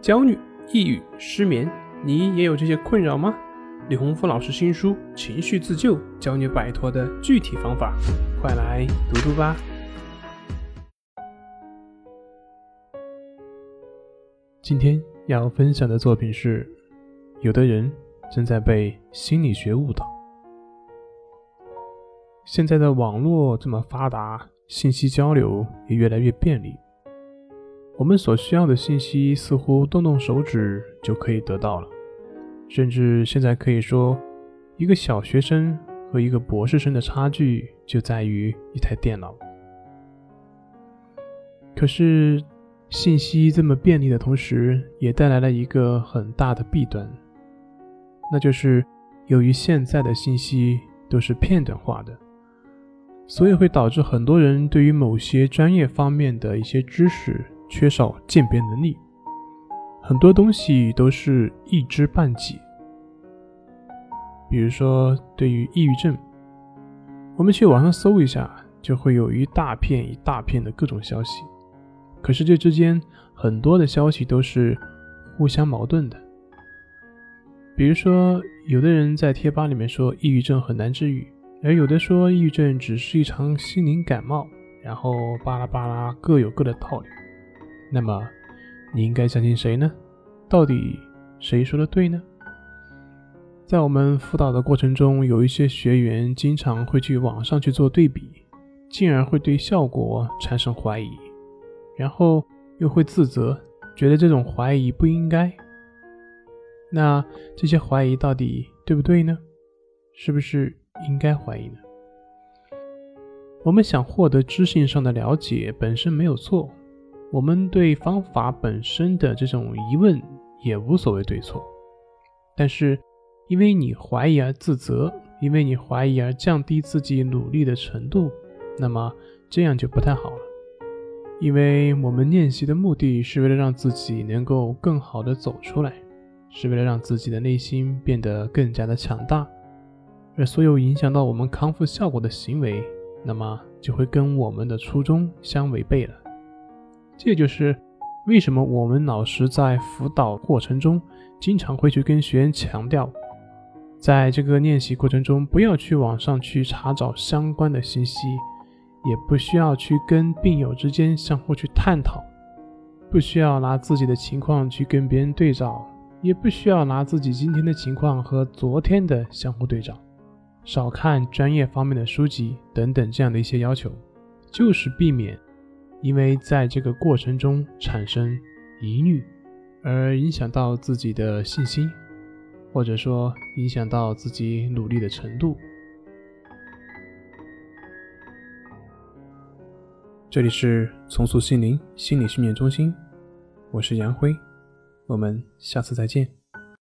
焦虑、抑郁、失眠，你也有这些困扰吗？李洪福老师新书《情绪自救》教你摆脱的具体方法，快来读读吧。今天要分享的作品是：有的人正在被心理学误导。现在的网络这么发达，信息交流也越来越便利。我们所需要的信息似乎动动手指就可以得到了，甚至现在可以说，一个小学生和一个博士生的差距就在于一台电脑。可是，信息这么便利的同时，也带来了一个很大的弊端，那就是由于现在的信息都是片段化的，所以会导致很多人对于某些专业方面的一些知识。缺少鉴别能力，很多东西都是一知半解。比如说，对于抑郁症，我们去网上搜一下，就会有一大片一大片的各种消息。可是这之间很多的消息都是互相矛盾的。比如说，有的人在贴吧里面说抑郁症很难治愈，而有的说抑郁症只是一场心灵感冒，然后巴拉巴拉各有各的道理。那么，你应该相信谁呢？到底谁说的对呢？在我们辅导的过程中，有一些学员经常会去网上去做对比，进而会对效果产生怀疑，然后又会自责，觉得这种怀疑不应该。那这些怀疑到底对不对呢？是不是应该怀疑呢？我们想获得知性上的了解，本身没有错。我们对方法本身的这种疑问也无所谓对错，但是因为你怀疑而自责，因为你怀疑而降低自己努力的程度，那么这样就不太好了。因为我们练习的目的是为了让自己能够更好的走出来，是为了让自己的内心变得更加的强大，而所有影响到我们康复效果的行为，那么就会跟我们的初衷相违背了。这就是为什么我们老师在辅导过程中，经常会去跟学员强调，在这个练习过程中，不要去网上去查找相关的信息，也不需要去跟病友之间相互去探讨，不需要拿自己的情况去跟别人对照，也不需要拿自己今天的情况和昨天的相互对照，少看专业方面的书籍等等这样的一些要求，就是避免。因为在这个过程中产生疑虑，而影响到自己的信心，或者说影响到自己努力的程度。这里是重塑心灵心理训练中心，我是杨辉，我们下次再见。